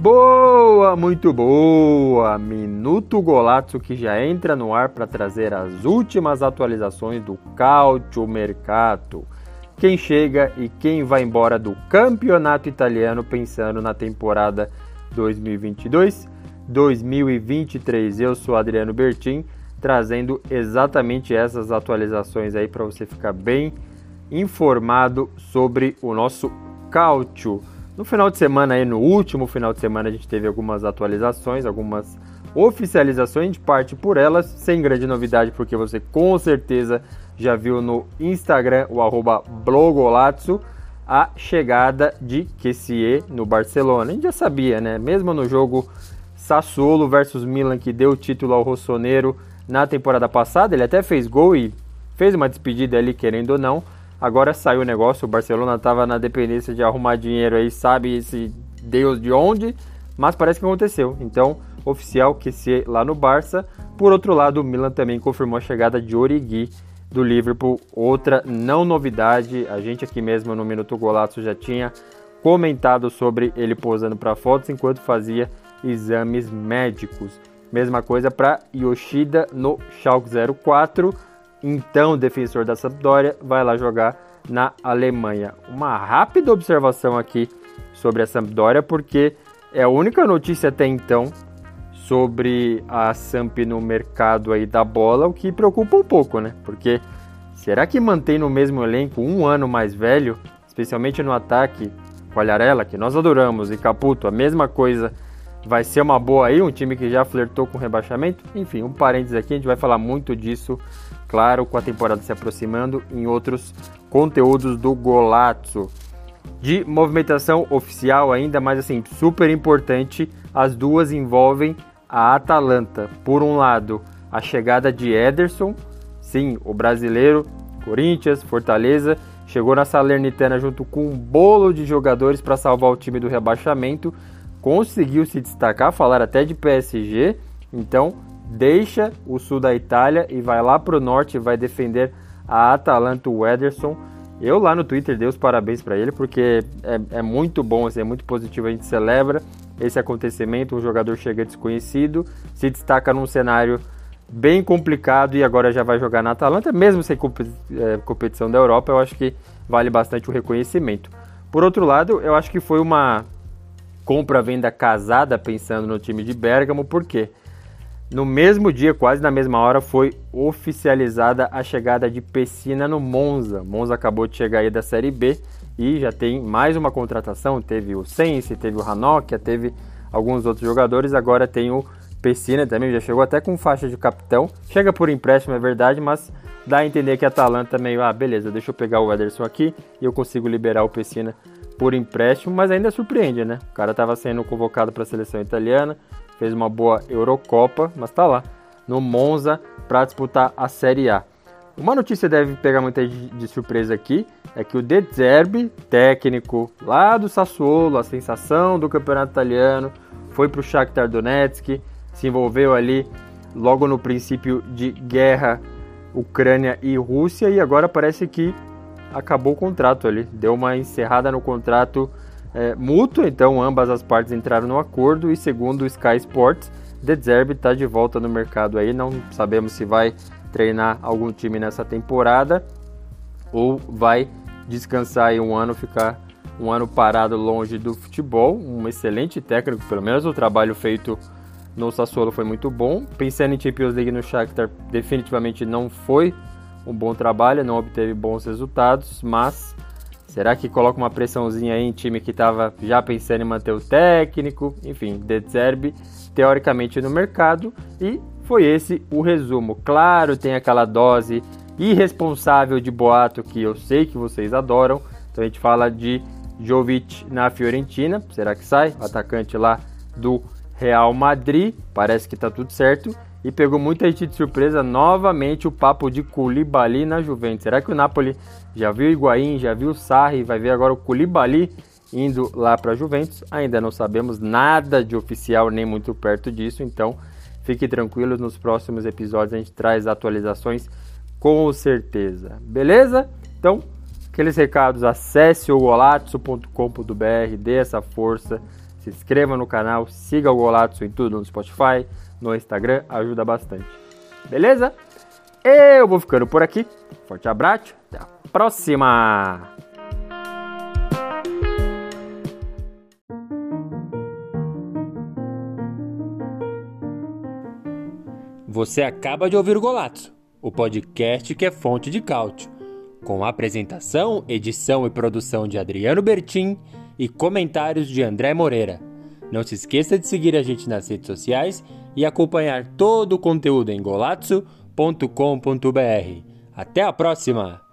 Boa, muito boa! Minuto Golazzo que já entra no ar para trazer as últimas atualizações do Calcio Mercato. Quem chega e quem vai embora do campeonato italiano pensando na temporada 2022-2023. Eu sou Adriano Bertin, trazendo exatamente essas atualizações aí para você ficar bem informado sobre o nosso Calcio no final de semana, aí, no último final de semana, a gente teve algumas atualizações, algumas oficializações, de parte por elas, sem grande novidade, porque você com certeza já viu no Instagram, o arroba blogolazzo, a chegada de Kessie no Barcelona. A gente já sabia, né? Mesmo no jogo Sassuolo versus Milan, que deu o título ao Rossoneiro na temporada passada, ele até fez gol e fez uma despedida ali, querendo ou não, Agora saiu o negócio, o Barcelona estava na dependência de arrumar dinheiro aí, sabe esse Deus de onde, mas parece que aconteceu. Então, oficial que se lá no Barça. Por outro lado, o Milan também confirmou a chegada de Origi do Liverpool, outra não novidade. A gente aqui mesmo no Minuto Golaço já tinha comentado sobre ele posando para fotos enquanto fazia exames médicos. Mesma coisa para Yoshida no Schalke 04 então defensor da Sampdoria, vai lá jogar na Alemanha. Uma rápida observação aqui sobre a Sampdoria, porque é a única notícia até então sobre a Samp no mercado aí da bola, o que preocupa um pouco, né? Porque será que mantém no mesmo elenco um ano mais velho, especialmente no ataque, Qualharela, que nós adoramos, e Caputo, a mesma coisa, vai ser uma boa aí, um time que já flertou com rebaixamento? Enfim, um parênteses aqui, a gente vai falar muito disso claro, com a temporada se aproximando, em outros conteúdos do Golazzo. De movimentação oficial ainda, mas assim, super importante, as duas envolvem a Atalanta. Por um lado, a chegada de Ederson, sim, o brasileiro, Corinthians, Fortaleza, chegou na Salernitana junto com um bolo de jogadores para salvar o time do rebaixamento, conseguiu se destacar, falar até de PSG, então deixa o sul da Itália e vai lá para o norte e vai defender a Atalanta, o Ederson. Eu lá no Twitter dei os parabéns para ele porque é, é, muito bom, assim, é muito positivo. A gente celebra esse acontecimento. Um jogador chega desconhecido, se destaca num cenário bem complicado e agora já vai jogar na Atalanta, mesmo sem é, competição da Europa. Eu acho que vale bastante o reconhecimento. Por outro lado, eu acho que foi uma compra-venda casada pensando no time de Bergamo, por quê? No mesmo dia, quase na mesma hora, foi oficializada a chegada de Pessina no Monza. Monza acabou de chegar aí da Série B e já tem mais uma contratação. Teve o Sense, teve o Hanocchia, teve alguns outros jogadores. Agora tem o Pessina também, já chegou até com faixa de capitão. Chega por empréstimo, é verdade, mas dá a entender que a Atalanta meio, ah, beleza, deixa eu pegar o Ederson aqui e eu consigo liberar o Pessina por empréstimo, mas ainda surpreende, né? O cara estava sendo convocado para a seleção italiana, fez uma boa Eurocopa, mas está lá no Monza para disputar a Série A. Uma notícia deve pegar muita de, surpresa aqui é que o De Zerbi, técnico lá do Sassuolo, a sensação do campeonato italiano, foi para o Shakhtar Donetsk, se envolveu ali logo no princípio de guerra Ucrânia e Rússia e agora parece que acabou o contrato ali, deu uma encerrada no contrato é, mútuo, então ambas as partes entraram no acordo e segundo o Sky Sports, De Zerbi está de volta no mercado aí, não sabemos se vai treinar algum time nessa temporada ou vai descansar aí um ano, ficar um ano parado longe do futebol, um excelente técnico, pelo menos o trabalho feito no Sassuolo foi muito bom. Pensando em Champions League no Shakhtar, definitivamente não foi um bom trabalho, não obteve bons resultados, mas Será que coloca uma pressãozinha aí em time que estava já pensando em manter o técnico? Enfim, De Zerbi teoricamente no mercado e foi esse o resumo. Claro, tem aquela dose irresponsável de boato que eu sei que vocês adoram. Então a gente fala de Jovic na Fiorentina. Será que sai? O atacante lá do Real Madrid. Parece que tá tudo certo. E pegou muita gente de surpresa novamente o papo de Koulibaly na Juventus. Será que o Napoli já viu o Higuaín, já viu o Sarri, vai ver agora o Koulibaly indo lá para a Juventus? Ainda não sabemos nada de oficial nem muito perto disso, então fique tranquilos, nos próximos episódios a gente traz atualizações com certeza. Beleza? Então, aqueles recados, acesse o golatso.com.br, dê essa força, se inscreva no canal, siga o Golatso em tudo no Spotify, no Instagram, ajuda bastante. Beleza? Eu vou ficando por aqui. Forte abraço, até a próxima! Você acaba de ouvir o Golato, o podcast que é fonte de cálcio, com apresentação, edição e produção de Adriano Bertin e comentários de André Moreira. Não se esqueça de seguir a gente nas redes sociais e acompanhar todo o conteúdo em golazzo.com.br. Até a próxima!